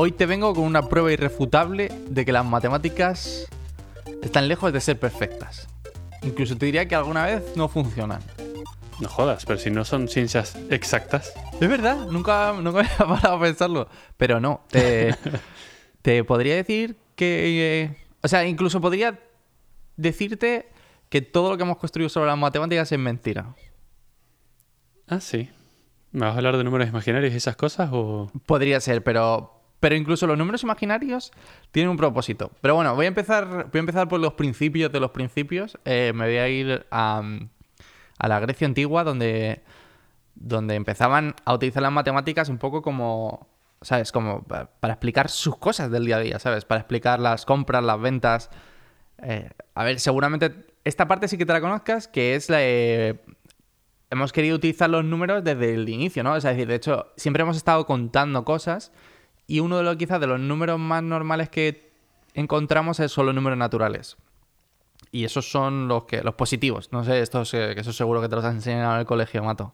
hoy te vengo con una prueba irrefutable de que las matemáticas están lejos de ser perfectas. Incluso te diría que alguna vez no funcionan. No jodas, pero si no son ciencias exactas. Es verdad, nunca, nunca había parado a pensarlo. Pero no, te, te podría decir que... eh, o sea, incluso podría decirte que todo lo que hemos construido sobre las matemáticas es mentira. Ah, sí. ¿Me vas a hablar de números imaginarios y esas cosas o...? Podría ser, pero, pero incluso los números imaginarios tienen un propósito. Pero bueno, voy a empezar, voy a empezar por los principios de los principios. Eh, me voy a ir a, a la Grecia antigua, donde, donde empezaban a utilizar las matemáticas un poco como, ¿sabes? Como pa- para explicar sus cosas del día a día, ¿sabes? Para explicar las compras, las ventas. Eh, a ver, seguramente esta parte sí que te la conozcas, que es la... eh, hemos querido utilizar los números desde el inicio, ¿no? Es decir, de hecho, siempre hemos estado contando cosas y uno de los quizás de los números más normales que encontramos son los números naturales. Y esos son los que los positivos. No sé, estos que eso seguro que te los han enseñado en el colegio, Mato.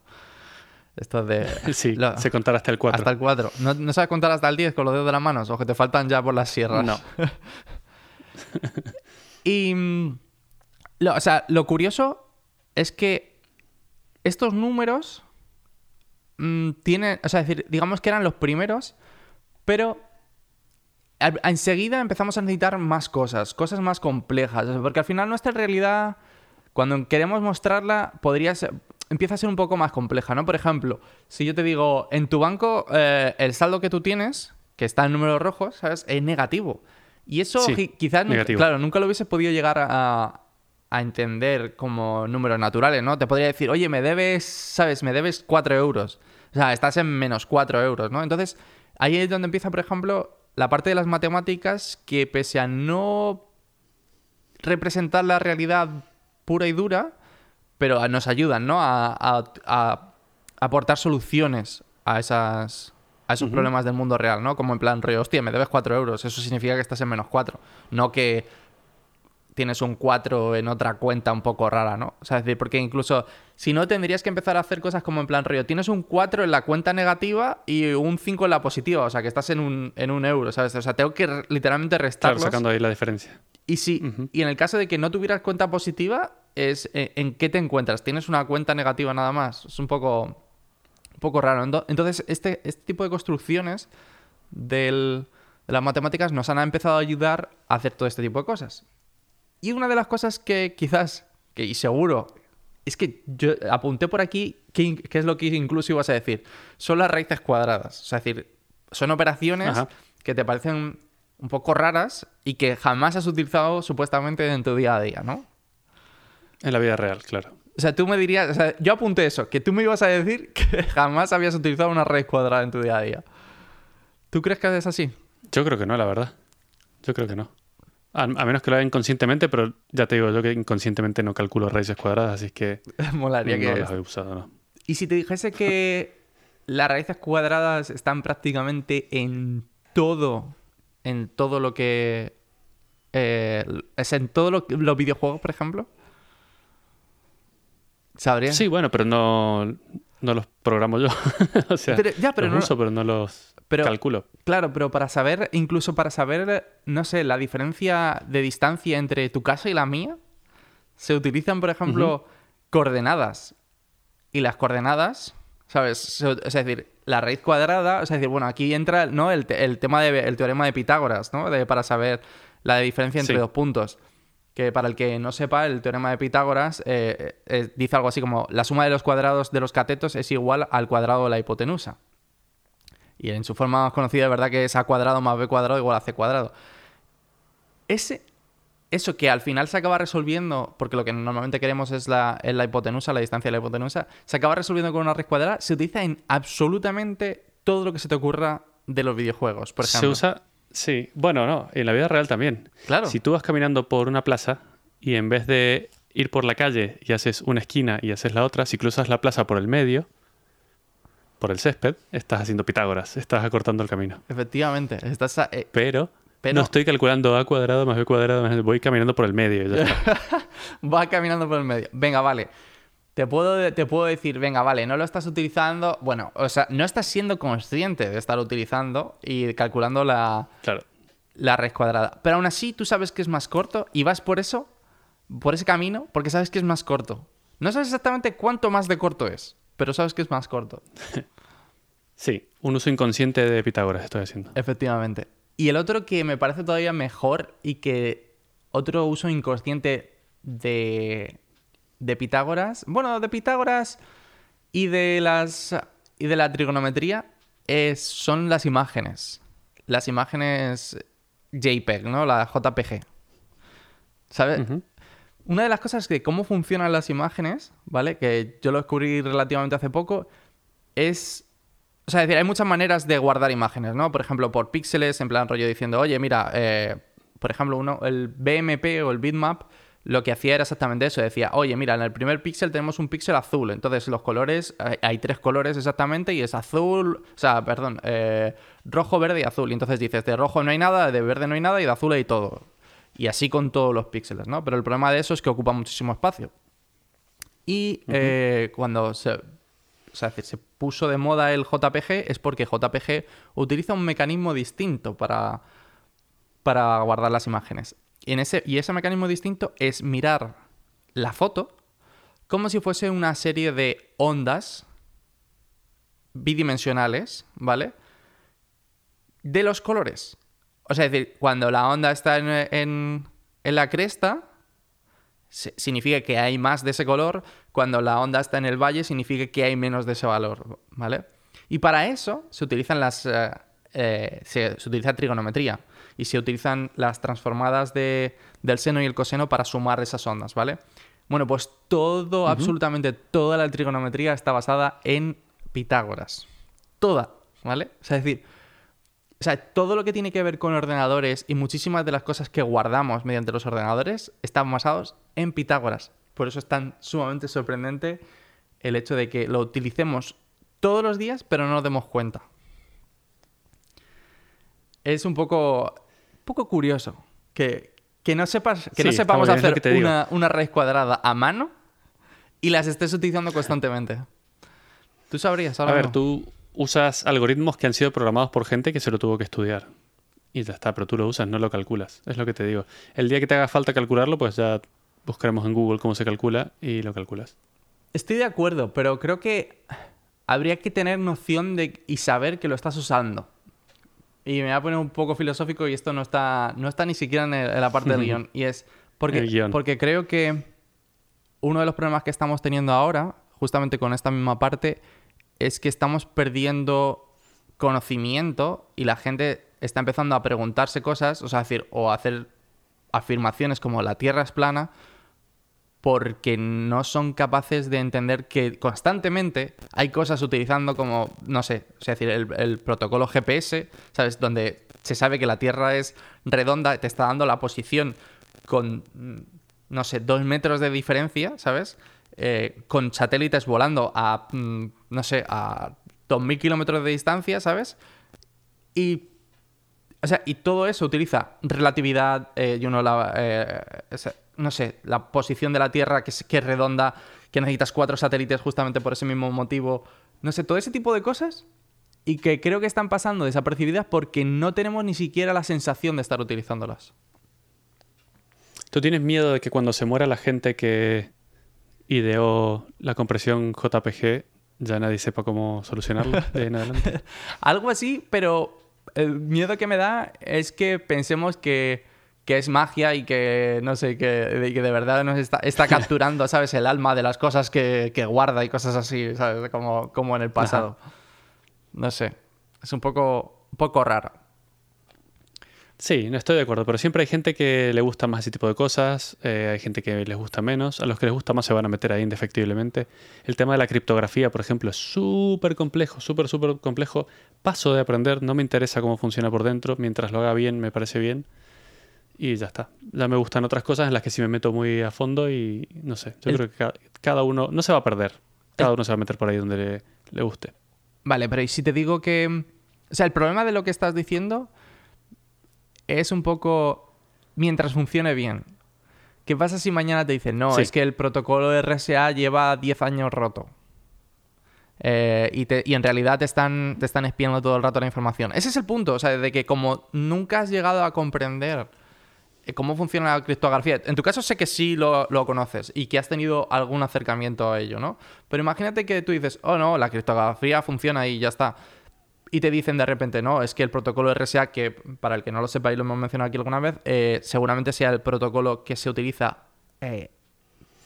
Estos de... Sí, lo- sé contar hasta el 4. hasta el 4. ¿No, ¿No sabes contar hasta el 10 con los dedos de las manos? ¿O que te faltan ya por las sierras? No. Y. mm, lo- o sea, lo curioso es que estos números mm, tienen. O sea, es decir, digamos que eran los primeros, pero. Enseguida empezamos a necesitar más cosas, cosas más complejas. Porque al final nuestra realidad, cuando queremos mostrarla, podría ser, empieza a ser un poco más compleja, ¿no? Por ejemplo, si yo te digo, en tu banco, eh, el saldo que tú tienes, que está en números rojos, ¿sabes? Es negativo. Y eso Sí, quizás, negativo. claro, nunca lo hubiese podido llegar a, a entender como números naturales, ¿no? Te podría decir, oye, me debes, ¿sabes? Me debes 4 euros. O sea, estás en menos 4 euros, ¿no? Entonces, ahí es donde empieza, por ejemplo, la parte de las matemáticas que pese a no representar la realidad pura y dura, pero nos ayudan, ¿no? A, a- a aportar soluciones a esas a esos problemas del mundo real, ¿no? Como en plan, rollo, hostia, me debes 4 euros, eso significa que estás en menos 4, no que tienes un 4 en otra cuenta un poco rara, ¿no? O sea, es decir, porque incluso si no tendrías que empezar a hacer cosas como en plan rollo, tienes un 4 en la cuenta negativa y un 5 en la positiva, o sea, que estás en un, en un euro, ¿sabes? O sea, tengo que literalmente Claro, restarlos. sacando ahí la diferencia. Y si, y en el caso de que no tuvieras cuenta positiva, es eh, en qué te encuentras. ¿Tienes una cuenta negativa nada más? Es un poco, un poco raro. Ento- Entonces, este, este tipo de construcciones del- de las matemáticas nos han empezado a ayudar a hacer todo este tipo de cosas. Y una de las cosas que quizás, que y seguro, es que yo apunté por aquí qué, qué es lo que incluso ibas a decir. Son las raíces cuadradas. O sea, es decir, son operaciones Ajá. que te parecen un poco raras y que jamás has utilizado supuestamente en tu día a día, ¿no? En la vida real, claro. O sea, tú me dirías, o sea, yo apunté eso, que tú me ibas a decir que jamás habías utilizado una raíz cuadrada en tu día a día. ¿Tú crees que es así? Yo creo que no, la verdad. Yo creo que no. A, menos que lo haga inconscientemente, pero ya te digo yo que inconscientemente no calculo raíces cuadradas, así que Molaría no que... las he usado, ¿no? Y si te dijese que las raíces cuadradas están prácticamente en todo, en todo lo que... eh, es en todos lo- los videojuegos, por ejemplo. ¿Sabrías? Sí, bueno, pero no, no los programo yo. o sea, Pero- ya, pero los no- uso, pero no los pero- calculo. Claro, pero para saber, incluso para saber, no sé, la diferencia de distancia entre tu casa y la mía, se utilizan, por ejemplo, coordenadas. Y las coordenadas, ¿sabes? Es decir, la raíz cuadrada, es decir, bueno, aquí entra ¿no? el, te- el tema del teorema de Pitágoras, ¿no? De, para saber la diferencia entre Sí. dos puntos. Que para el que no sepa, el teorema de Pitágoras eh, eh, dice algo así como la suma de los cuadrados de los catetos es igual al cuadrado de la hipotenusa. Y en su forma más conocida, es verdad que es a cuadrado más b cuadrado igual a c cuadrado. Ese, eso que al final se acaba resolviendo, porque lo que normalmente queremos es la, es la hipotenusa, la distancia de la hipotenusa, se acaba resolviendo con una raíz cuadrada, se utiliza en absolutamente todo lo que se te ocurra de los videojuegos, por Se ejemplo. usa, sí. Bueno, no, en la vida real también. Claro. Si tú vas caminando por una plaza y en vez de ir por la calle y haces una esquina y haces la otra, si cruzas la plaza por el medio, por el césped, estás haciendo Pitágoras, estás acortando el camino. Efectivamente. Estás a- eh, Pero, Pero- no estoy calculando a cuadrado más b cuadrado, más voy caminando por el medio ya está. va caminando por el medio. Venga, vale. Te puedo, te puedo decir, venga, vale, no lo estás utilizando. Bueno, o sea, no estás siendo consciente de estar utilizando y calculando la, Claro. la raíz cuadrada. Pero aún así, tú sabes que es más corto y vas por eso, por ese camino, porque sabes que es más corto. No sabes exactamente cuánto más de corto es, pero sabes que es más corto. Sí, un uso inconsciente de Pitágoras estoy haciendo. Efectivamente. Y el otro que me parece todavía mejor y que otro uso inconsciente de, de Pitágoras, bueno, de Pitágoras y de las y de la trigonometría es, son las imágenes. Las imágenes JPEG, ¿no? La JPG. ¿Sabes? Una de las cosas que cómo funcionan las imágenes, ¿vale? Que yo lo descubrí relativamente hace poco, es... O sea, es decir, hay muchas maneras de guardar imágenes, ¿no? Por ejemplo, por píxeles, en plan rollo diciendo, oye, mira, eh, por ejemplo, uno, el BMP o el bitmap, lo que hacía era exactamente eso. Decía, oye, mira, en el primer píxel tenemos un píxel azul. Entonces, los colores, hay, tres colores exactamente y es azul, o sea, perdón, eh, rojo, verde y azul. Y entonces dices, de rojo no hay nada, de verde no hay nada y de azul hay todo. Y así con todos los píxeles, ¿no? Pero el problema de eso es que ocupa muchísimo espacio. Y eh, cuando se, o sea, es decir, se puso de moda el JPG es porque JPG utiliza un mecanismo distinto para, para guardar las imágenes. Ese, y ese mecanismo distinto es mirar la foto como si fuese una serie de ondas bidimensionales, ¿vale? De los colores. O sea, es decir, cuando la onda está en, en- en la cresta, significa que hay más de ese color. Cuando la onda está en el valle, significa que hay menos de ese valor, ¿vale? Y para eso se utilizan las... eh, eh, se, se utiliza trigonometría y se utilizan las transformadas de- del seno y el coseno para sumar esas ondas, ¿vale? Bueno, pues todo, absolutamente toda la trigonometría está basada en Pitágoras. Toda, ¿vale? O sea, es decir, o sea, todo lo que tiene que ver con ordenadores y muchísimas de las cosas que guardamos mediante los ordenadores están basados en Pitágoras. Por eso es tan sumamente sorprendente el hecho de que lo utilicemos todos los días, pero no nos demos cuenta. Es un poco, poco curioso que, que no sepas, que Sí, no sepamos bien, hacer que una, una raíz cuadrada a mano y las estés utilizando constantemente. ¿Tú sabrías A ver, tú usas algoritmos que han sido programados por gente que se lo tuvo que estudiar. Y ya está, pero tú lo usas, no lo calculas. Es lo que te digo. El día que te haga falta calcularlo, pues ya buscaremos en Google cómo se calcula y lo calculas. Estoy de acuerdo, pero creo que habría que tener noción de y saber que lo estás usando. Y me voy a poner un poco filosófico y esto no está, no está ni siquiera en, el- en la parte del guion. Y es porque, porque creo que uno de los problemas que estamos teniendo ahora, justamente con esta misma parte, es que estamos perdiendo conocimiento y la gente está empezando a preguntarse cosas, o sea, decir, o a hacer afirmaciones como la Tierra es plana, porque no son capaces de entender que constantemente hay cosas utilizando como, no sé, es decir, el, protocolo GPS, ¿sabes? Donde se sabe que la Tierra es redonda, te está dando la posición con, no sé, dos metros de diferencia, ¿sabes? Eh, con satélites volando a, mm, no sé, a 2.000 kilómetros de distancia, ¿sabes? Y o sea, y todo eso utiliza relatividad, eh, y uno la, eh, no sé, la posición de la Tierra que es, que es redonda, que necesitas cuatro satélites justamente por ese mismo motivo. No sé, todo ese tipo de cosas y que creo que están pasando desapercibidas porque no tenemos ni siquiera la sensación de estar utilizándolas. ¿Tú tienes miedo de que cuando se muera la gente que ideó la compresión JPG ya nadie sepa cómo solucionarlo de ahí en adelante? Algo así, pero el miedo que me da es que pensemos que, que es magia y que, no sé, que, de- que de verdad nos está, está capturando, ¿sabes? El alma de las cosas que, que guarda y cosas así, ¿sabes? Como, como en el pasado. No sé. Es un poco, un poco raro. Sí, no estoy de acuerdo, pero siempre hay gente que le gusta más ese tipo de cosas, eh, hay gente que les gusta menos, a los que les gusta más se van a meter ahí indefectiblemente. El tema de la criptografía, por ejemplo, es súper complejo, súper, súper complejo. Paso de aprender, no me interesa cómo funciona por dentro, mientras lo haga bien me parece bien y ya está. Ya me gustan otras cosas en las que sí me meto muy a fondo y no sé, yo El- creo que ca- cada uno no se va a perder, cada uno se va a meter por ahí donde le, le guste. Vale, pero ¿y si te digo que... O sea, el problema de lo que estás diciendo es un poco mientras funcione bien. ¿Qué pasa si mañana te dicen, no, Sí. es que el protocolo RSA lleva 10 años roto? Eh, y, te- y en realidad te están, te están espiando todo el rato la información. Ese es el punto, o sea, de que como nunca has llegado a comprender cómo funciona la criptografía, en tu caso sé que sí lo, lo conoces y que has tenido algún acercamiento a ello, ¿no? Pero imagínate que tú dices, oh no, la criptografía funciona y ya está. Y te dicen de repente, no, es que el protocolo RSA, que para el que no lo sepa y lo hemos mencionado aquí alguna vez, eh, seguramente sea el protocolo que se utiliza, eh,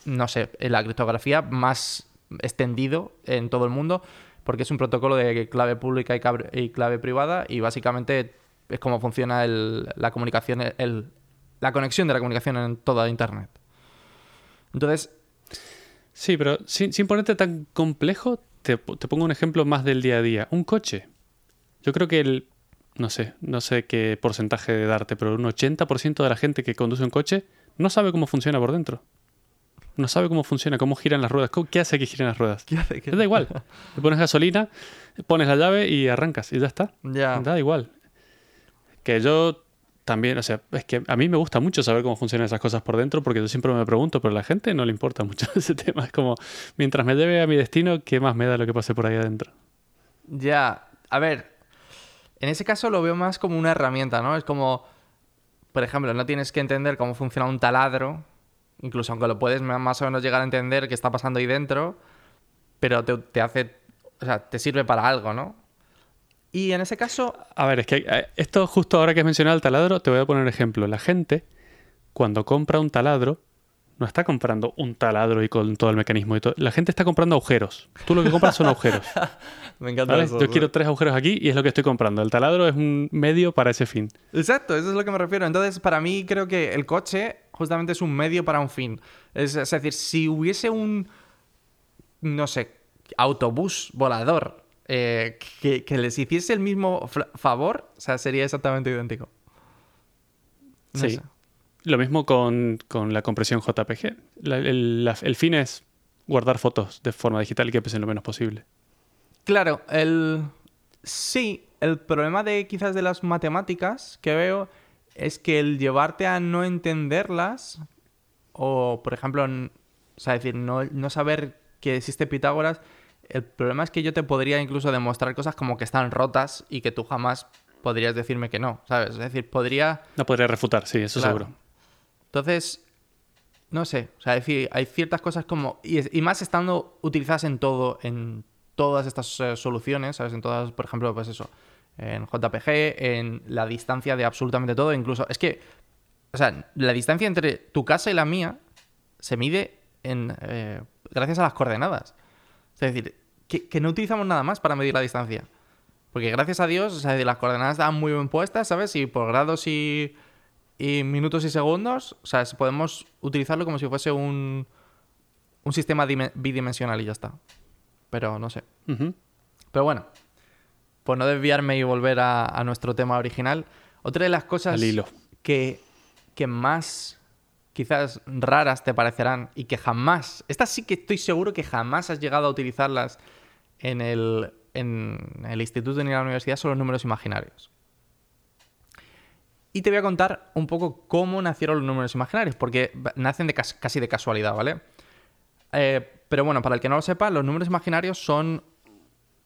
no sé, en la criptografía más extendido en todo el mundo, porque es un protocolo de clave pública y clave, privada y básicamente es como funciona la comunicación, el- la conexión de la comunicación en toda Internet. Entonces, Sí, pero sin, sin ponerte tan complejo, te, te pongo un ejemplo más del día a día. Un coche. Yo creo que el, no sé, no sé qué porcentaje de darte, pero un 80% de la gente que conduce un coche no sabe cómo funciona por dentro. No sabe cómo funciona, cómo giran las ruedas. ¿Cómo- ¿Qué hace que giren las ruedas? ¿qué hace que- Da igual. Le pones gasolina, pones la llave y arrancas y ya está. Ya. Da igual. Que yo también, o sea, es que a mí me gusta mucho saber cómo funcionan esas cosas por dentro porque yo siempre me pregunto, pero a la gente no le importa mucho ese tema. Es como, mientras me lleve a mi destino, ¿qué más me da lo que pase por ahí adentro? Ya, a ver, en ese caso lo veo más como una herramienta, ¿no? Es como, por ejemplo, no tienes que entender cómo funciona un taladro, incluso aunque lo puedes más o menos llegar a entender qué está pasando ahí dentro, pero te, te hace, o sea, te sirve para algo, ¿no? Y en ese caso, A ver, es que eh, esto justo ahora que has mencionado el taladro, te voy a poner un ejemplo. La gente, cuando compra un taladro, no está comprando un taladro y con todo el mecanismo y todo. La gente está comprando agujeros. Tú lo que compras son agujeros. me encanta ¿vale? eso, Yo quiero tres agujeros aquí y es lo que estoy comprando. El taladro es un medio para ese fin. Exacto, eso es lo que me refiero. Entonces, para mí creo que el coche justamente es un medio para un fin. Es, es decir, si hubiese un, no sé, autobús volador eh, que, que les hiciese el mismo favor, o sea, sería exactamente idéntico. No Sí. sé. Lo mismo con, con la compresión JPG. La- el, la- el fin es guardar fotos de forma digital y que pesen lo menos posible. Claro, el... Sí, el problema de quizás de las matemáticas que veo es que el llevarte a no entenderlas o, por ejemplo, o sea, decir, no, no saber que existe Pitágoras, el problema es que yo te podría incluso demostrar cosas como que están rotas y que tú jamás podrías decirme que no, ¿sabes? Es decir, podría... No podría refutar, sí, eso Claro. seguro. Entonces, no sé, o sea, es decir, hay ciertas cosas como, y, es- y más estando utilizadas en todo, en todas estas eh, soluciones, ¿sabes? En todas, por ejemplo, pues eso, en JPG, en la distancia de absolutamente todo, incluso, es que, o sea, la distancia entre tu casa y la mía se mide en, eh, gracias a las coordenadas. Es decir, que, que no utilizamos nada más para medir la distancia. Porque gracias a Dios, o sea, las coordenadas están muy bien puestas, ¿sabes? Y por grados y, y minutos y segundos, o sea, podemos utilizarlo como si fuese un, un sistema dime- bidimensional y ya está. Pero no sé. Pero bueno, por no desviarme y volver a, a nuestro tema original, otra de las cosas hilo. que, que más quizás raras te parecerán y que jamás, estas sí que estoy seguro que jamás has llegado a utilizarlas en el, en el instituto ni en la universidad, son los números imaginarios. Y te voy a contar un poco cómo nacieron los números imaginarios, porque nacen de cas- casi de casualidad, ¿vale? Eh, pero bueno, para el que no lo sepa, los números imaginarios son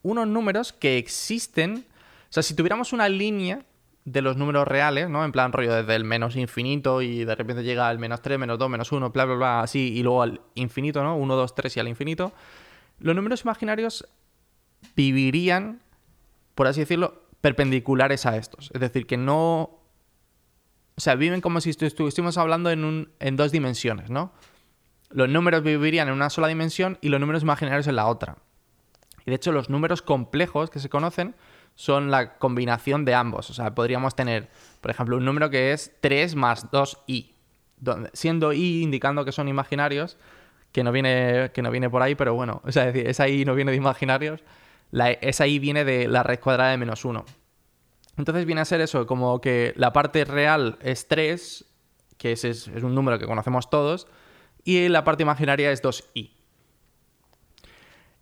unos números que existen. O sea, si tuviéramos una línea de los números reales, ¿no? En plan rollo desde el menos infinito y de repente llega al menos 3, menos 2, menos 1, bla, bla, bla, así, y luego al infinito, ¿no? 1, 2, 3 y al infinito. Los números imaginarios vivirían, por así decirlo, perpendiculares a estos. Es decir, que no... O sea, viven como si estu- estuviésemos hablando en, un, en dos dimensiones, ¿no? Los números vivirían en una sola dimensión y los números imaginarios en la otra. Y de hecho, los números complejos que se conocen son la combinación de ambos. O sea, podríamos tener, por ejemplo, un número que es 3 más 2i, donde- siendo i indicando que son imaginarios, que no viene, que no viene por ahí, pero bueno, o sea, es decir, esa i no viene de imaginarios, la, esa i viene de la raíz cuadrada de menos 1. Entonces viene a ser eso, como que la parte real es 3, que ese es, es un número que conocemos todos, y la parte imaginaria es 2i.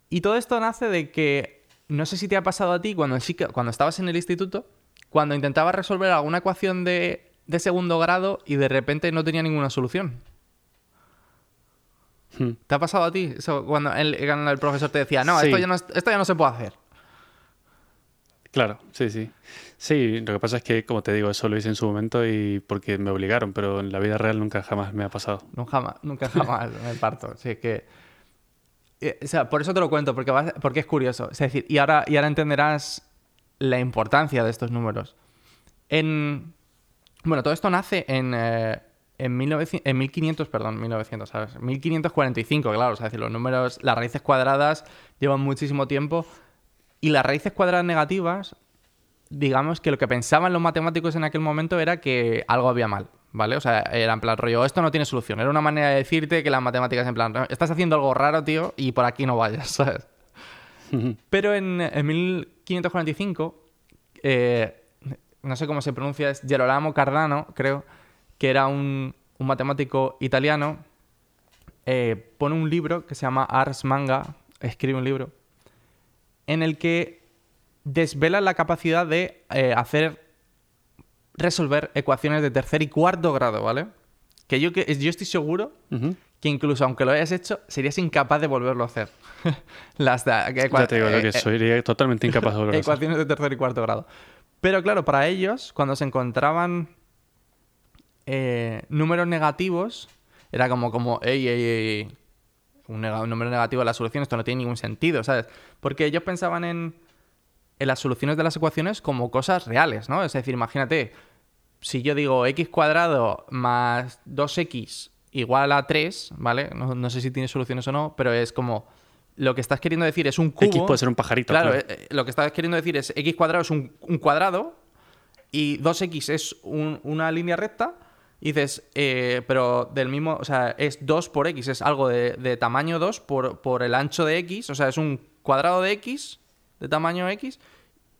Y todo esto nace de que, no sé si te ha pasado a ti cuando, cuando estabas en el instituto, cuando intentabas resolver alguna ecuación de, de segundo grado y de repente no tenía ninguna solución. Hmm. ¿Te ha pasado a ti? Eso, cuando el, cuando el profesor te decía, no, Sí. esto, ya no, esto ya no se puede hacer. Claro, sí, sí. Sí, lo que pasa es que, como te digo, eso lo hice en su momento y porque me obligaron, pero en la vida real nunca jamás me ha pasado. Nunca jamás, nunca jamás me parto. Sí, que... eh, O sea, por eso te lo cuento, porque, es curioso. Es decir, y ahora, y ahora entenderás la importancia de estos números. En... Bueno, todo esto nace en, eh, en, 1900 en 1500, perdón, 1900, ¿sabes? 1545, claro. O sea, es decir, los números, las raíces cuadradas llevan muchísimo tiempo. Y las raíces cuadradas negativas, digamos que lo que pensaban los matemáticos en aquel momento era que algo había mal, ¿vale? O sea, era en plan rollo, esto no tiene solución. Era una manera de decirte que las matemáticas en plan, estás haciendo algo raro, tío, y por aquí no vayas, ¿sabes? Pero en, en 1545, eh, no sé cómo se pronuncia, es Gerolamo Cardano, creo, que era un, un matemático italiano, eh, pone un libro que se llama Ars Manga, escribe un libro, en el que desvela la capacidad de eh, hacer resolver ecuaciones de tercer y cuarto grado, ¿vale? Que yo, que yo estoy seguro que incluso aunque lo hayas hecho, serías incapaz de volverlo a hacer. Las que- Ya te digo, eh, que eh, totalmente incapaz de volver a hacer. ecuaciones de tercer y cuarto grado. Pero claro, para ellos, cuando se encontraban eh, números negativos, era como, como, ey, ey, ey, un, un número negativo de la solución, esto no tiene ningún sentido, ¿sabes? Porque ellos pensaban en, en las soluciones de las ecuaciones como cosas reales, ¿no? Es decir, imagínate, si yo digo x cuadrado más 2x igual a 3, ¿vale? No, no sé si tiene soluciones o no, pero es como... Lo que estás queriendo decir es un cubo... X puede ser un pajarito. Claro, claro. eh, eh, lo que estás queriendo decir es x cuadrado es un, un cuadrado y 2x es un- una línea recta. Y dices, eh, pero del mismo, o sea, es 2 por x, es algo de, de tamaño 2 por, por el ancho de x, o sea, es un cuadrado de x, de tamaño x,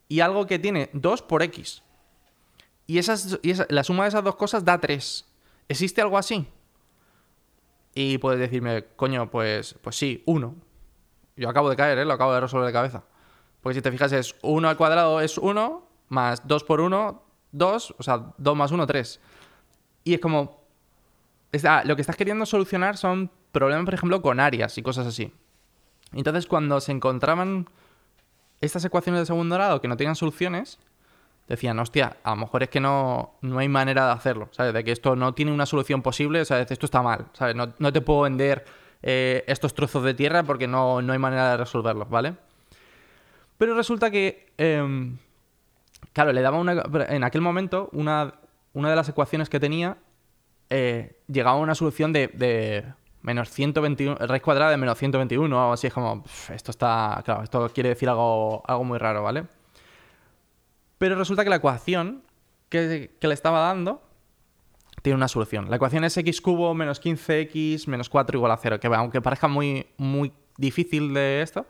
y algo que tiene 2 por x. Y, esas, y esa- la suma de esas dos cosas da 3. ¿Existe algo así? Y puedes decirme, coño, pues, pues sí, 1. Yo acabo de caer, ¿eh? Lo acabo de resolver de cabeza. Porque si te fijas es 1 al cuadrado es 1, más 2 por 1, 2, o sea, 2 más 1, 3. Y es como... es- ah, lo que estás queriendo solucionar son problemas, por ejemplo, con áreas y cosas así. Entonces, cuando se encontraban estas ecuaciones de segundo grado que no tenían soluciones, decían, hostia, a lo mejor es que no, no hay manera de hacerlo, ¿sabes? De que esto no tiene una solución posible, ¿sabes? Esto está mal, ¿sabes? No, no te puedo vender eh, estos trozos de tierra porque no, no hay manera de resolverlos, ¿vale? Pero resulta que, em, claro, le daba una, en aquel momento una, una de las ecuaciones que tenía eh, llegaba a una solución de, de menos 121, raíz cuadrada de menos 121 o así. Es como, esto está, claro, esto quiere decir algo, algo muy raro, ¿vale? Pero resulta que la ecuación que, que le estaba dando tiene una solución. La ecuación es x cubo menos 15x menos 4 igual a 0, que aunque parezca muy, muy difícil de esto,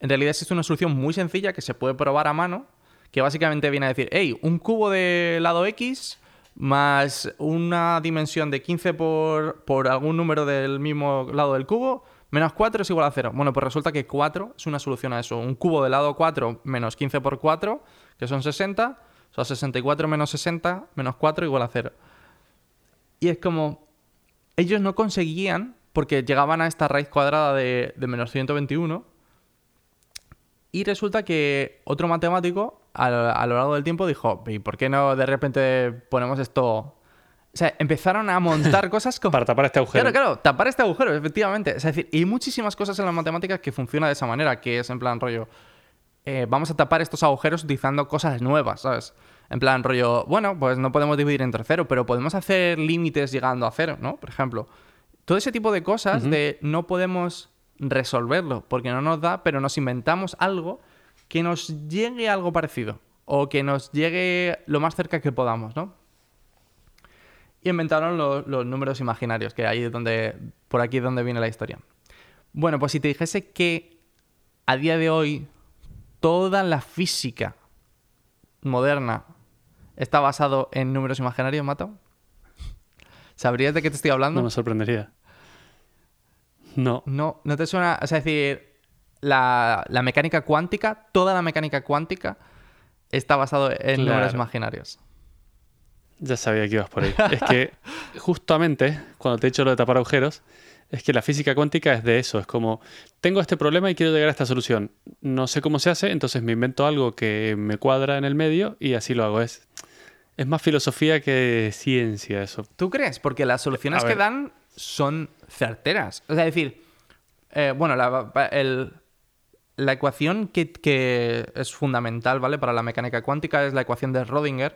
en realidad existe una solución muy sencilla que se puede probar a mano, que básicamente viene a decir, hey, un cubo de lado x más una dimensión de 15 por, por algún número del mismo lado del cubo, menos 4 es igual a 0. Bueno, pues resulta que 4 es una solución a eso. Un cubo de lado 4 menos 15 por 4, que son 60, o sea, 64 menos 60 menos 4 igual a 0. Y es como, ellos no conseguían, porque llegaban a esta raíz cuadrada de, de menos 121, y resulta que otro matemático a, lo- a lo largo del tiempo dijo, ¿y por qué no de repente ponemos esto? O sea, empezaron a montar cosas como... Para tapar este agujero. Claro, claro, tapar este agujero, efectivamente. Es decir, y hay muchísimas cosas en las matemáticas que funcionan de esa manera, que es en plan rollo, eh, vamos a tapar estos agujeros utilizando cosas nuevas, ¿sabes? En plan rollo, bueno, pues no podemos dividir entre cero, pero podemos hacer límites llegando a cero, ¿no? Por ejemplo. Todo ese tipo de cosas de no podemos resolverlo porque no nos da, pero nos inventamos algo que nos llegue algo parecido o que nos llegue lo más cerca que podamos, ¿no? Y inventaron los, los números imaginarios, que ahí es donde, por aquí es donde viene la historia. Bueno, pues si te dijese que a día de hoy toda la física moderna está basado en números imaginarios, Mato? ¿Sabrías de qué te estoy hablando? No me sorprendería. No. No, no te suena. O sea, es decir, la, la mecánica cuántica, toda la mecánica cuántica está basado en Claro. números imaginarios. Ya sabía que ibas por ahí. es que justamente, cuando te he dicho lo de tapar agujeros, Es que la física cuántica es de eso, es como, tengo este problema y quiero llegar a esta solución. No sé cómo se hace, entonces me invento algo que me cuadra en el medio y así lo hago. Es, es más filosofía que ciencia eso. ¿Tú crees? Porque las soluciones que dan son certeras. O sea, es decir, eh, bueno, la, el- la ecuación que, que es fundamental, ¿vale? Para la mecánica cuántica es la ecuación de Schrödinger,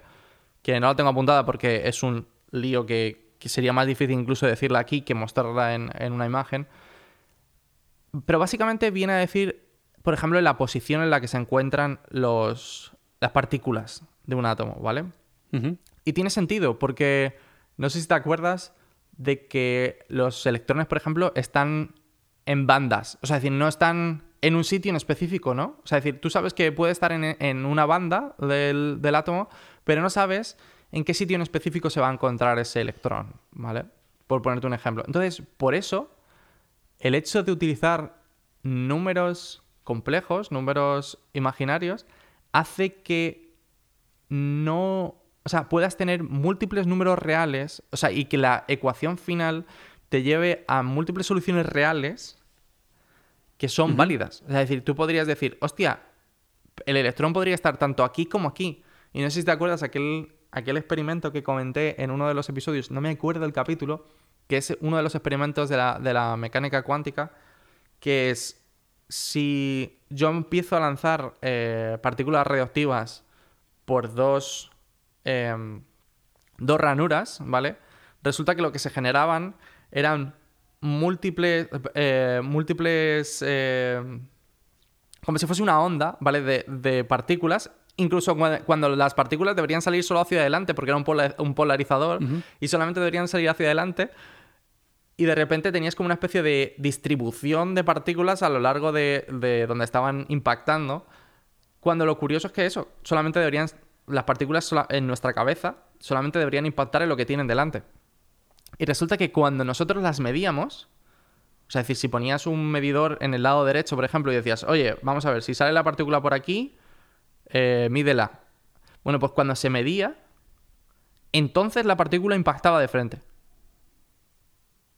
que no la tengo apuntada porque es un lío que, que sería más difícil incluso decirla aquí que mostrarla en, en una imagen. Pero básicamente viene a decir, por ejemplo, la posición en la que se encuentran los, las partículas de un átomo, ¿vale? Y tiene sentido, porque no sé si te acuerdas de que los electrones, por ejemplo, están en bandas. O sea, es decir, no están en un sitio en específico, ¿no? O sea, es decir, tú sabes que puede estar en, en una banda del, del átomo, pero no sabes en qué sitio en específico se va a encontrar ese electrón, ¿vale? Por ponerte un ejemplo. Entonces, por eso, el hecho de utilizar números complejos, números imaginarios, hace que no. O sea, puedas tener múltiples números reales, o sea, y que la ecuación final te lleve a múltiples soluciones reales que son válidas. Es decir, tú podrías decir, hostia, el electrón podría estar tanto aquí como aquí. Y no sé si te acuerdas aquel, aquel experimento que comenté en uno de los episodios, no me acuerdo el capítulo, que es uno de los experimentos de la, de la mecánica cuántica, que es si yo empiezo a lanzar eh, partículas radioactivas por dos, em, dos ranuras, ¿vale? Resulta que lo que se generaban eran múltiples, eh, múltiples, eh, como si fuese una onda, ¿vale? De, de partículas. Incluso cua- cuando las partículas deberían salir solo hacia adelante, porque era un, pola- un polarizador, y solamente deberían salir hacia adelante, y de repente tenías como una especie de distribución de partículas a lo largo de, de donde estaban impactando. Cuando lo curioso es que eso, solamente deberían, las partículas en nuestra cabeza solamente deberían impactar en lo que tienen delante. Y resulta que cuando nosotros las medíamos, o sea, es decir, si ponías un medidor en el lado derecho, por ejemplo, y decías, oye, vamos a ver, si sale la partícula por aquí, eh, mídela. Bueno, pues cuando se medía, entonces la partícula impactaba de frente.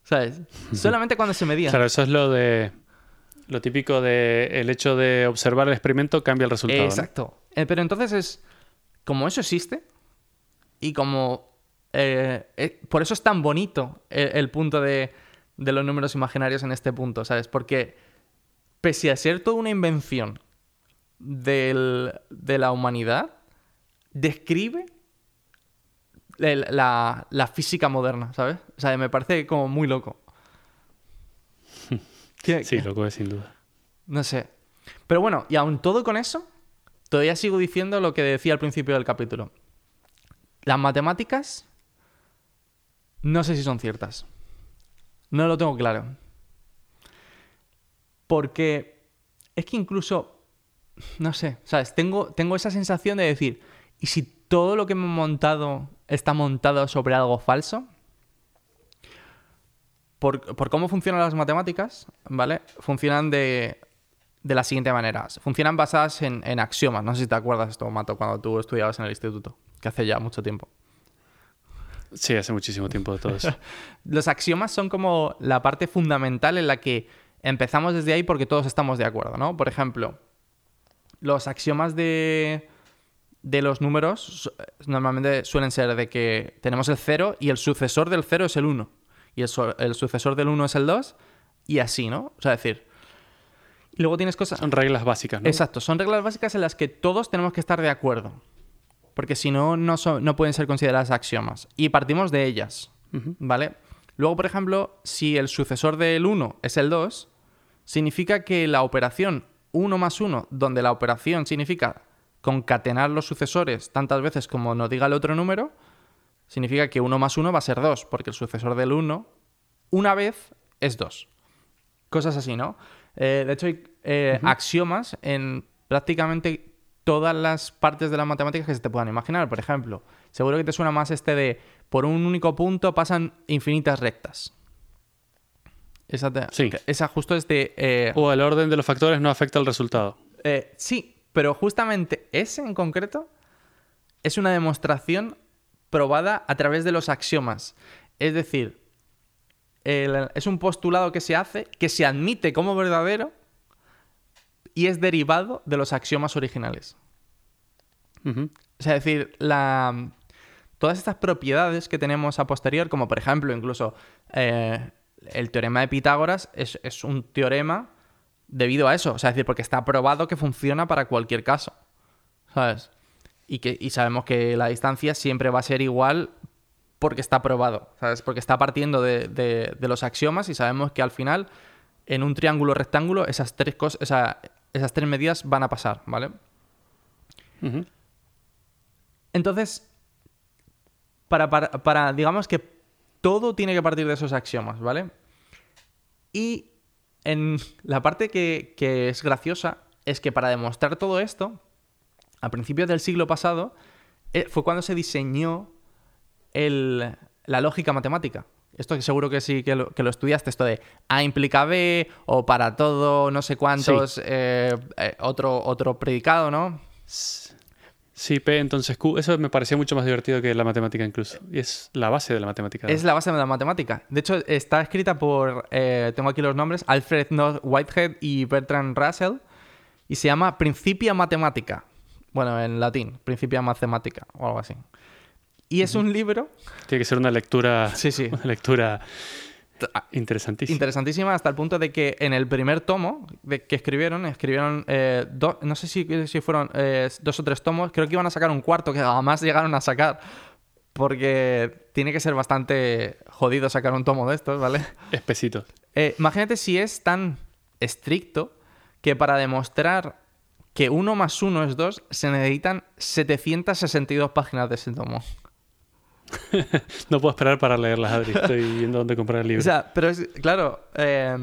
¿Sabes? Solamente cuando se medía. Claro, eso es lo de lo típico de el hecho de observar el experimento cambia el resultado. ¿no? Exacto. Eh, pero entonces es. Como eso existe. Y como. Eh, eh, por eso es tan bonito el, el punto de, de los números imaginarios en este punto, ¿sabes? Porque pese a ser toda una invención del- de la humanidad, describe el- la, la física moderna, ¿sabes? O sea, me parece como muy loco. ¿Qué- Sí, qué- loco es sin duda. no sé. Pero bueno, y aún todo con eso, todavía sigo diciendo lo que decía al principio del capítulo. Las matemáticas, no sé si son ciertas. No lo tengo claro. Porque es que incluso, no sé, ¿sabes? Tengo, tengo esa sensación de decir, ¿y si todo lo que me he montado está montado sobre algo falso? por, por cómo funcionan las matemáticas, ¿vale? Funcionan de, de la siguiente manera. Funcionan basadas en, en axiomas. No sé si te acuerdas esto, Mato, cuando tú estudiabas en el instituto, que hace ya mucho tiempo. Sí, hace muchísimo tiempo de todo eso. Los axiomas son como la parte fundamental en la que empezamos desde ahí porque todos estamos de acuerdo, ¿no? Por ejemplo, los axiomas de, de los números normalmente suelen ser de que tenemos el 0 y el sucesor del 0 es el 1. Y el, su- el sucesor del 1 es el 2 y así, ¿no? O sea, es decir... Luego tienes cosas... Son reglas básicas, ¿no? Exacto, son reglas básicas en las que todos tenemos que estar de acuerdo. Porque si no, no, son- no pueden ser consideradas axiomas. Y partimos de ellas. ¿vale? Luego, por ejemplo, si el sucesor del 1 es el 2, significa que la operación 1 más 1, donde la operación significa concatenar los sucesores tantas veces como nos diga el otro número, significa que 1 más 1 va a ser 2, porque el sucesor del 1, una vez, es 2. Cosas así, ¿no? Eh, de hecho, hay eh, axiomas en prácticamente todas las partes de las matemáticas que se te puedan imaginar. Por ejemplo, seguro que te suena más este de por un único punto pasan infinitas rectas. Esa, te- Sí. esa justo es de... eh, O el orden de los factores no afecta al resultado. eh, sí, pero justamente ese en concreto es una demostración probada a través de los axiomas. Es decir, el- es un postulado que se hace, que se admite como verdadero y es derivado de los axiomas originales. O sea, es decir, la, todas estas propiedades que tenemos a posterior, como por ejemplo incluso eh, el teorema de Pitágoras, es, es un teorema debido a eso. O sea, es decir, porque está probado que funciona para cualquier caso. ¿Sabes? Y, que, y sabemos que la distancia siempre va a ser igual porque está probado. ¿Sabes? Porque está partiendo de, de- de los axiomas y sabemos que al final, en un triángulo rectángulo, esas tres cosas, esas tres medidas van a pasar, ¿vale? Entonces, para, para- para- digamos que todo tiene que partir de esos axiomas, ¿vale? Y en la parte que, que es graciosa es que para demostrar todo esto, a principios del siglo pasado, eh, fue cuando se diseñó el- la lógica matemática. Esto que seguro que sí que lo, que lo estudiaste, esto de A implica B o para todo no sé cuántos, eh, eh, otro, otro predicado, ¿no? Sí, P, entonces Q. Eso me parecía mucho más divertido que la matemática incluso. Y es la base de la matemática. Es la base de la matemática. De hecho, está escrita por, eh, tengo aquí los nombres, Alfred North Whitehead y Bertrand Russell, y se llama Principia Mathematica. Bueno, en latín, Principia Mathematica o algo así. Y es un libro, Tiene que ser una lectura, sí, sí, una lectura interesantísima. interesantísima hasta el punto de que en el primer tomo de, que escribieron, escribieron eh, do- no sé si, si fueron eh, dos o tres tomos, creo que iban a sacar un cuarto que jamás llegaron a sacar, porque tiene que ser bastante jodido sacar un tomo de estos, ¿vale? Espesito. Eh, imagínate si es tan estricto que para demostrar que 1 más 1 es 2 se necesitan 762 páginas de ese tomo. No puedo esperar para leerlas, Adri. Estoy viendo dónde comprar el libro. O sea, pero es, claro, eh,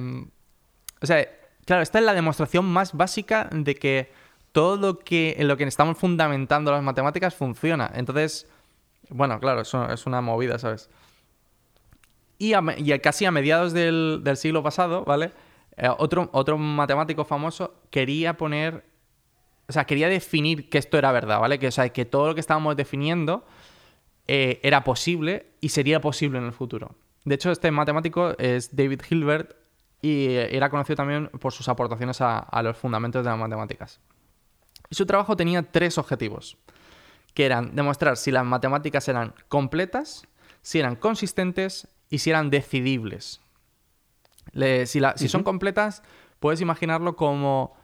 o sea, claro, esta es la demostración más básica de que todo lo que en lo que estamos fundamentando las matemáticas funciona. Entonces, bueno, claro, eso es una movida, ¿sabes? Y, a casi a mediados del, del siglo pasado, ¿vale? Eh, otro, otro matemático famoso quería poner, o sea, quería definir que esto era verdad, ¿vale? Que, o sea, que todo lo que estábamos definiendo eh, era posible y sería posible en el futuro. De hecho, este matemático es David Hilbert y eh, era conocido también por sus aportaciones a, a los fundamentos de las matemáticas. Y su trabajo tenía tres objetivos, que eran demostrar si las matemáticas eran completas, si eran consistentes y si eran decidibles. Le- si, la- si son completas, puedes imaginarlo como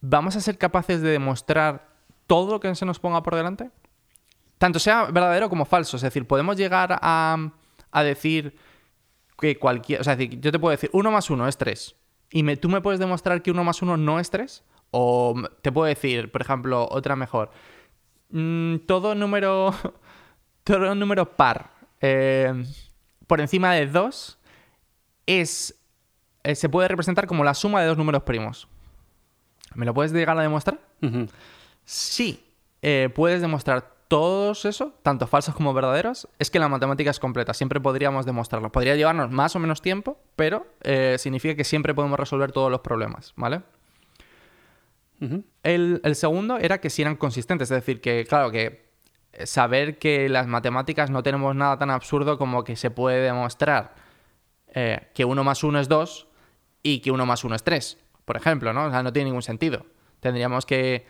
vamos a ser capaces de demostrar todo lo que se nos ponga por delante tanto sea verdadero como falso. Es decir, podemos llegar a, a decir que cualquier. O sea, decir, yo te puedo decir 1 más 1 es 3. ¿Y me- tú me puedes demostrar que 1 más 1 no es 3? O te puedo decir, por ejemplo, otra mejor. Mm, todo número. Todo número par eh, por encima de 2 es. eh, se puede representar como la suma de dos números primos. ¿Me lo puedes llegar a demostrar? Si eh, puedes demostrar todos eso, tanto falsos como verdaderos, es que la matemática es completa. Siempre podríamos demostrarlo. Podría llevarnos más o menos tiempo, pero eh, significa que siempre podemos resolver todos los problemas, ¿vale? El segundo era que si eran consistentes, es decir, que claro, que saber que las matemáticas no tenemos nada tan absurdo como que se puede demostrar eh, que 1 más 1 es 2 y que 1 más 1 es 3, por ejemplo, ¿no? O sea, no tiene ningún sentido. Tendríamos que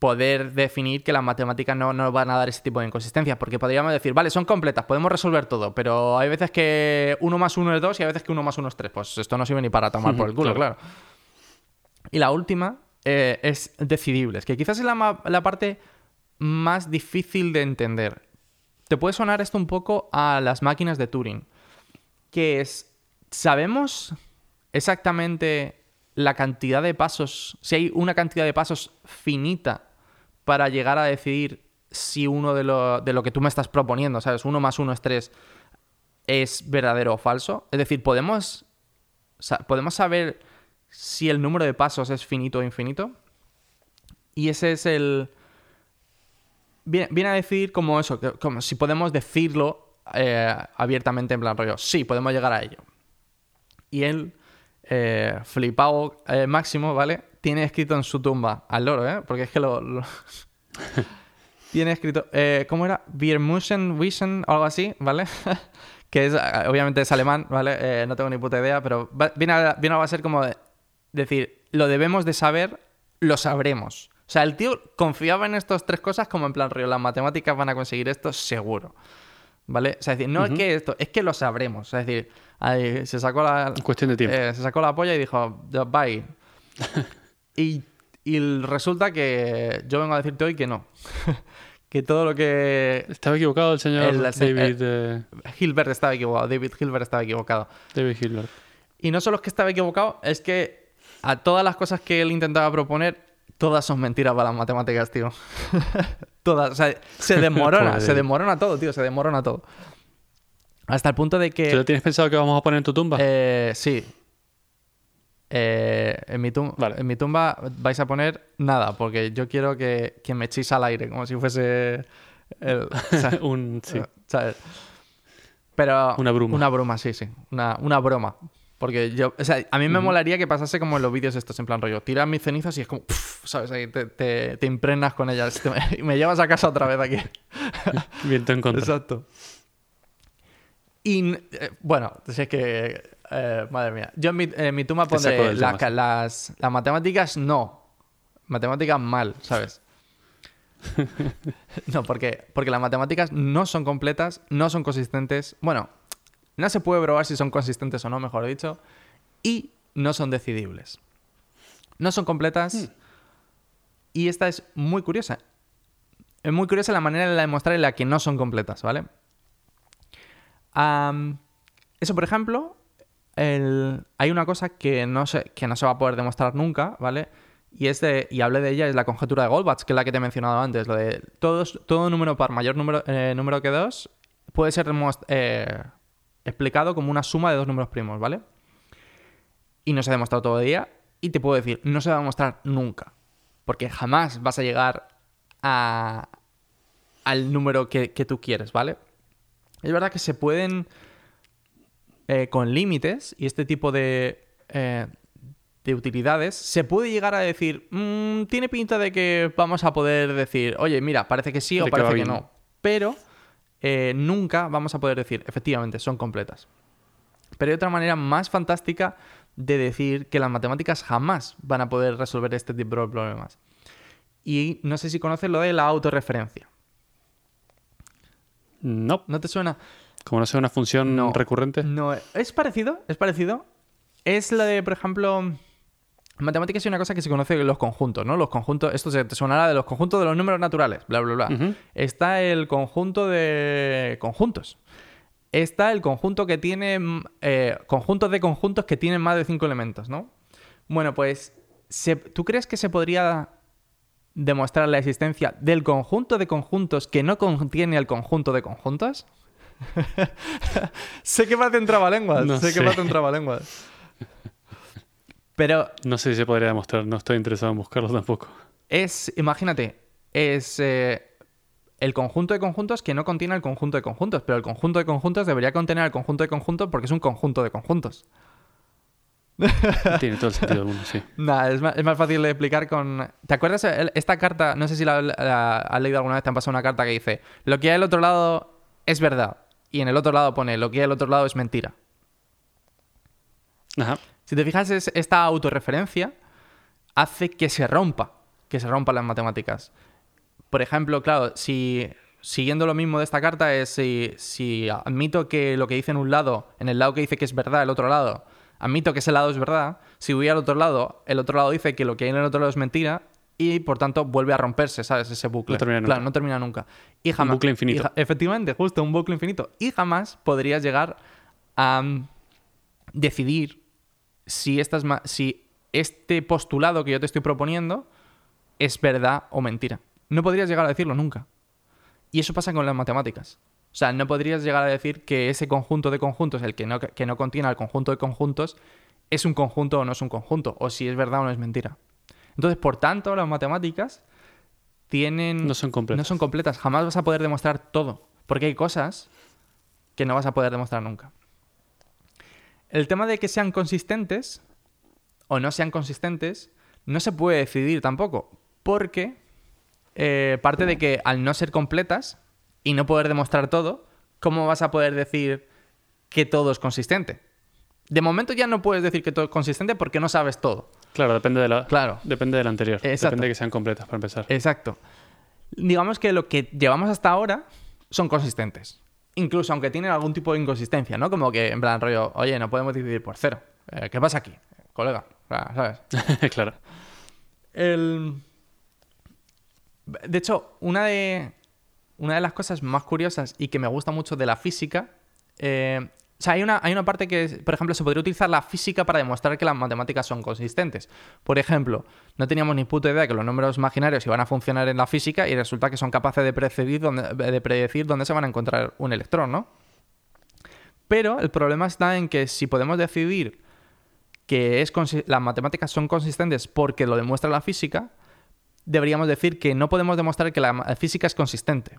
poder definir que las matemáticas no nos van a dar ese tipo de inconsistencias, porque podríamos decir, vale, son completas, podemos resolver todo, pero hay veces que 1 más 1 es 2 y hay veces que 1 más 1 es 3. Pues esto no sirve ni para tomar por el culo, Claro. claro. Y la última eh, es decidibles, que quizás es la, la parte más difícil de entender. Te puede sonar esto un poco a las máquinas de Turing, que es, ¿sabemos exactamente la cantidad de pasos, si hay una cantidad de pasos finita para llegar a decidir si uno de lo, de lo que tú me estás proponiendo, ¿sabes? Uno más uno es tres, es verdadero o falso? Es decir, ¿podemos, ¿podemos saber si el número de pasos es finito o infinito? Y ese es el... Viene, a decir como eso, como si podemos decirlo eh, abiertamente en plan rollo, sí, podemos llegar a ello. Y él, eh, flipado eh, máximo, ¿vale? Tiene escrito en su tumba al loro, ¿eh? Porque es que lo... lo- tiene escrito, eh, ¿cómo era? Biermusen Wissen o algo así, ¿vale? que es, eh, obviamente es alemán, ¿vale? Eh, no tengo ni puta idea, pero va- viene a, viene a ser como de- decir, lo debemos de saber, lo sabremos. O sea, el tío confiaba en estas tres cosas como en plan río, las matemáticas van a conseguir esto seguro. ¿Vale? O sea, es decir, no es que esto, es que lo sabremos. Es decir, ahí se sacó la, Cuestión de tiempo. eh, se sacó la polla y dijo, "Ya, bye. y, y resulta que yo vengo a decirte hoy que no. que todo lo que Estaba equivocado el señor El- David, eh, Hilbert estaba equivocado, David Hilbert estaba equivocado. David Hitler. Y no solo es que estaba equivocado, es que a todas las cosas que él intentaba proponer, todas son mentiras para las matemáticas, tío. todas. O sea, se desmorona, se desmorona todo, tío, se desmorona todo. Hasta el punto de que... ¿Tú lo tienes pensado que vamos a poner en tu tumba? Eh, sí. Eh, en, mi tum- Vale. en mi tumba vais a poner nada, porque yo quiero que, que me echéis al aire, como si fuese... el- Un, sí. ¿sabes? Pero... Una bruma. Una broma, sí, sí. Una, una broma. Porque yo... O sea, a mí me molaría que pasase como en los vídeos estos, en plan rollo. Tiras mis cenizas y es como... ¿Sabes? Ahí te, te- te impregnas con ellas. Y me llevas a casa otra vez aquí. Viento en contra. Exacto. Y, eh, bueno, si es que... eh, madre mía. Yo en mi, en mi tumba pondré la- las, las matemáticas no. Matemáticas mal, ¿sabes? no, porque, porque las matemáticas no son completas, no son consistentes. Bueno, no se puede probar si son consistentes o no, mejor dicho. Y no son decidibles. No son completas. Hmm. Y esta es muy curiosa. Es muy curiosa la manera de demostrar en la que no son completas, ¿vale? Eso, por ejemplo, hay una cosa que no, se, que no se va a poder demostrar nunca, ¿vale? Y, es de- y hablé de ella, es la conjetura de Goldbach, que es la que te he mencionado antes. Lo de todo número par mayor número, eh, número que 2 puede ser eh, explicado como una suma de dos números primos, ¿vale? Y no se ha demostrado todavía. Y te puedo decir, no se va a demostrar nunca. Porque jamás vas a llegar a, al número que tú quieres, ¿vale? Es verdad que se pueden, eh, con límites y este tipo de, eh, de utilidades, se puede llegar a decir, "Mm, tiene pinta de que vamos a poder decir, oye, mira, parece que sí De o parece que no. Pero eh, nunca vamos a poder decir, efectivamente, son completas. Pero hay otra manera más fantástica de decir que las matemáticas jamás van a poder resolver este tipo de problemas. Y no sé si conoces lo de la autorreferencia. No. ¿No te suena? Como no sea una función No. recurrente. No, es parecido, es parecido. Es la de, por ejemplo, matemáticas hay una cosa que se conoce los conjuntos, ¿no? Los conjuntos, esto se te sonará de los conjuntos de los números naturales, bla, bla, bla. Está el conjunto de conjuntos. Está el conjunto que tiene, eh, conjuntos de conjuntos que tienen más de cinco elementos, ¿no? Bueno, pues, se- ¿tú crees que se podría demostrar la existencia del conjunto de conjuntos que no contiene el conjunto de conjuntos? sé que parece un trabalenguas, No sé que parece un trabalenguas. Pero No sé si se podría demostrar. No estoy interesado en buscarlo tampoco. es, imagínate, es eh, el conjunto de conjuntos que no contiene el conjunto de conjuntos, pero el conjunto de conjuntos debería contener el conjunto de conjuntos porque es un conjunto de conjuntos. Tiene todo el sentido del mundo, sí. Nah, es más, es más fácil de explicar con... ¿Te acuerdas el- esta carta? No sé si la, la- has leído alguna vez, te han pasado una carta que dice, lo que hay al otro lado es verdad. Y en el otro lado pone, lo que hay al otro lado es mentira. Ajá. Si te fijas, es- esta autorreferencia hace que se rompa, que se rompan las matemáticas. Por ejemplo, claro, si siguiendo lo mismo de esta carta es si, si admito que lo que dice en un lado, en el lado que dice que es verdad, el otro lado, admito que ese lado es verdad, si voy al otro lado, el otro lado dice que lo que hay en el otro lado es mentira y por tanto vuelve a romperse, ¿sabes? Ese bucle. No termina Claro, nunca. no termina nunca. Y jamás, bucle infinito. ja- efectivamente, justo, un bucle infinito. Y jamás podrías llegar a mm, decidir si, estas si este postulado que yo te estoy proponiendo es verdad o mentira. No podrías llegar a decirlo nunca. Y eso pasa con las matemáticas. O sea, no podrías llegar a decir que ese conjunto de conjuntos, el que no, que no contiene al conjunto de conjuntos, es un conjunto o no es un conjunto, o si es verdad o no es mentira. Entonces, por tanto, las matemáticas tienen... No son completas. No son completas. Jamás vas a poder demostrar todo. Porque hay cosas que no vas a poder demostrar nunca. El tema de que sean consistentes o no sean consistentes no se puede decidir tampoco. Porque eh, parte de que al no ser completas y no poder demostrar todo, ¿cómo vas a poder decir que todo es consistente? De momento ya no puedes decir que todo es consistente porque no sabes todo. Claro, depende de la, Claro. depende del anterior. Exacto. Depende de que sean completas para empezar. Exacto. Digamos que lo que llevamos hasta ahora son consistentes. Incluso aunque tienen algún tipo de inconsistencia, ¿no? Como que, en plan, rollo, oye, no podemos dividir por cero. Eh, ¿Qué pasa aquí? Colega, ¿sabes? claro. El... De hecho, una de, una de las cosas más curiosas y que me gusta mucho de la física, eh, o sea, hay una, hay una parte que, por ejemplo, se podría utilizar la física para demostrar que las matemáticas son consistentes. Por ejemplo, no teníamos ni puta idea que los números imaginarios iban a funcionar en la física y resulta que son capaces de predecir dónde, de predecir dónde se van a encontrar un electrón, ¿no? Pero el problema está en que si podemos decidir que es las matemáticas son consistentes porque lo demuestra la física, deberíamos decir que no podemos demostrar que la física es consistente.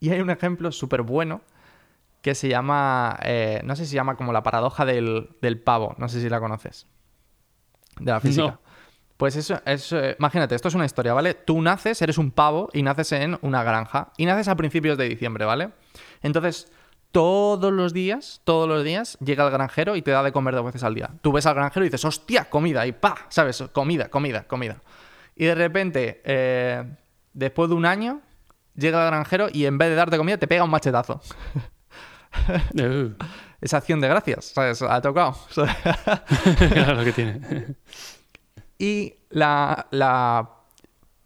Y hay un ejemplo súper bueno que se llama, eh, no sé si se llama como la paradoja del, del pavo, no sé si la conoces, de la física. No. Pues eso, es, eh, imagínate, esto es una historia, ¿vale? Tú naces, eres un pavo y naces en una granja y naces a principios de diciembre, ¿vale? Entonces, todos los días, todos los días, llega el granjero y te da de comer dos veces al día. Tú ves al granjero y dices, hostia, comida, y pa, ¿sabes? Comida, comida, comida. Y de repente, eh, después de un año, llega el granjero y en vez de darte comida te pega un machetazo. Uh, Esa acción de gracias, ¿sabes? Ha tocado. claro lo que tiene. Y la, la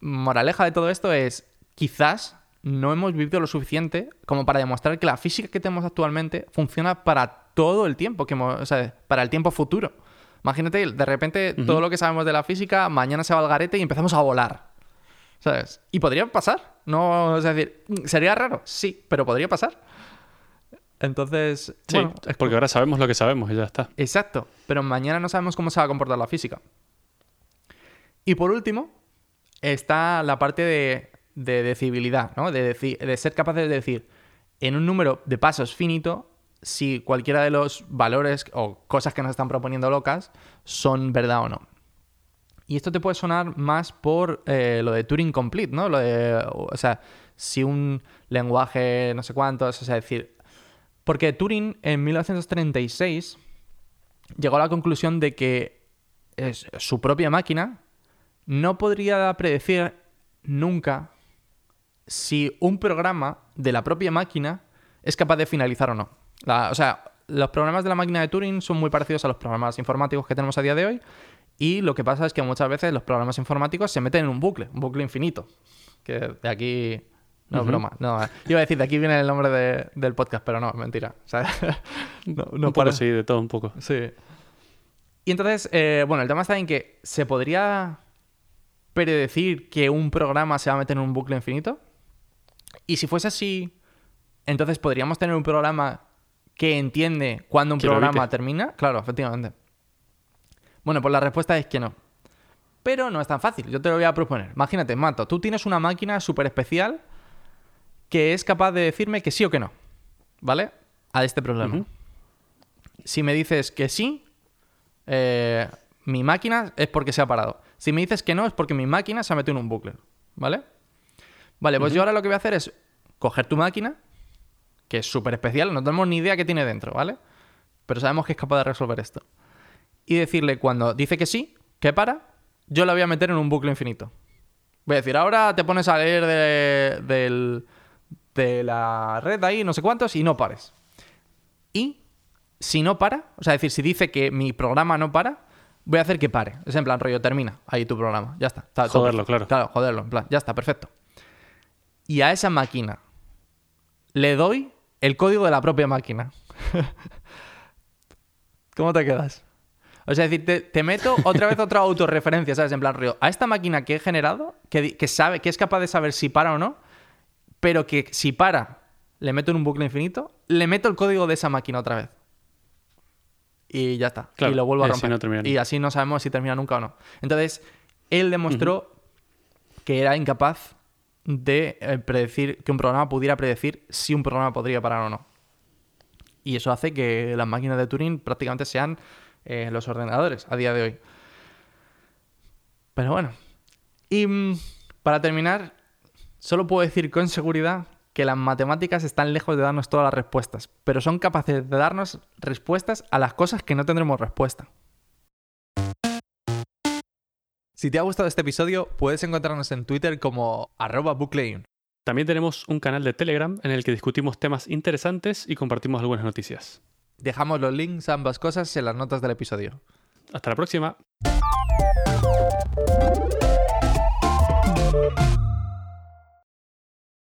moraleja de todo esto es, quizás no hemos vivido lo suficiente como para demostrar que la física que tenemos actualmente funciona para todo el tiempo, que hemos- o sea, para el tiempo futuro. Imagínate, de repente todo lo que sabemos de la física, mañana se va al garete y empezamos a volar. ¿Sabes? Y podría pasar. No, es decir, ¿sería raro? Sí, pero podría pasar. Entonces, Sí, bueno, es porque ahora sabemos lo que sabemos y ya está. Exacto, pero mañana no sabemos cómo se va a comportar la física. Y por último, está la parte de, de decibilidad, ¿no? De, deci- de ser capaces de decir en un número de pasos finito si cualquiera de los valores o cosas que nos están proponiendo locas son verdad o no. Y esto te puede sonar más por eh, lo de Turing Complete, ¿no? Lo de, o sea, si un lenguaje no sé cuántos, o sea, decir... Porque Turing en 1936 llegó a la conclusión de que es- su propia máquina no podría predecir nunca si un programa de la propia máquina es capaz de finalizar o no. O sea, los programas de la máquina de Turing son muy parecidos a los programas informáticos que tenemos a día de hoy y lo que pasa es que muchas veces los programas informáticos se meten en un bucle, un bucle infinito. Que de aquí... No, broma. No, iba a decir, de aquí viene el nombre de- del podcast, pero no, mentira. No, no un poco sí, de todo un poco. Sí. Y entonces, eh, bueno, el tema está en que se podría predecir que un programa se va a meter en un bucle infinito. Y si fuese así, entonces podríamos tener un programa que entiende cuándo un programa termina. Claro, efectivamente. Bueno, pues la respuesta es que no. Pero no es tan fácil. Yo te lo voy a proponer. Imagínate, Mato, tú tienes una máquina súper especial que es capaz de decirme que sí o que no. ¿Vale? A este problema. Si me dices que sí, eh, mi máquina es porque se ha parado. Si me dices que no, es porque mi máquina se ha metido en un bucle. ¿Vale? Vale, pues yo ahora lo que voy a hacer es coger tu máquina, que es súper especial, no tenemos ni idea qué tiene dentro, ¿vale? Pero sabemos que es capaz de resolver esto. Y decirle cuando dice que sí, que para, yo la voy a meter en un bucle infinito. Voy a decir, ahora te pones a leer de, del- de la red ahí, no sé cuántos, y no pares. Y si no para, o sea, es decir, si dice que mi programa no para, voy a hacer que pare. Es en plan, rollo, termina ahí tu programa. Ya está. Joderlo, claro. Claro, joderlo, en plan, ya está, perfecto. Y a esa máquina le doy el código de la propia máquina. ¿Cómo te quedas? O sea, es decir, te, te meto otra vez otra autorreferencia, ¿sabes? En plan, rollo, a esta máquina que he generado, que, que sabe, que es capaz de saber si para o no, pero que si para, le meto en un bucle infinito, le meto el código de esa máquina otra vez. Y ya está. Claro, y lo vuelvo a y así romper. no y así no sabemos si termina nunca o no. Entonces, él demostró que era incapaz de eh, predecir, que un programa pudiera predecir si un programa podría parar o no. Y eso hace que las máquinas de Turing prácticamente sean eh, los ordenadores a día de hoy. Pero bueno. Y mm, para terminar, Solo puedo decir con seguridad que las matemáticas están lejos de darnos todas las respuestas, pero son capaces de darnos respuestas a las cosas que no tendremos respuesta. Si te ha gustado este episodio, puedes encontrarnos en Twitter como arroba. También tenemos un canal de Telegram en el que discutimos temas interesantes y compartimos algunas noticias. Dejamos los links a ambas cosas en las notas del episodio. Hasta la próxima.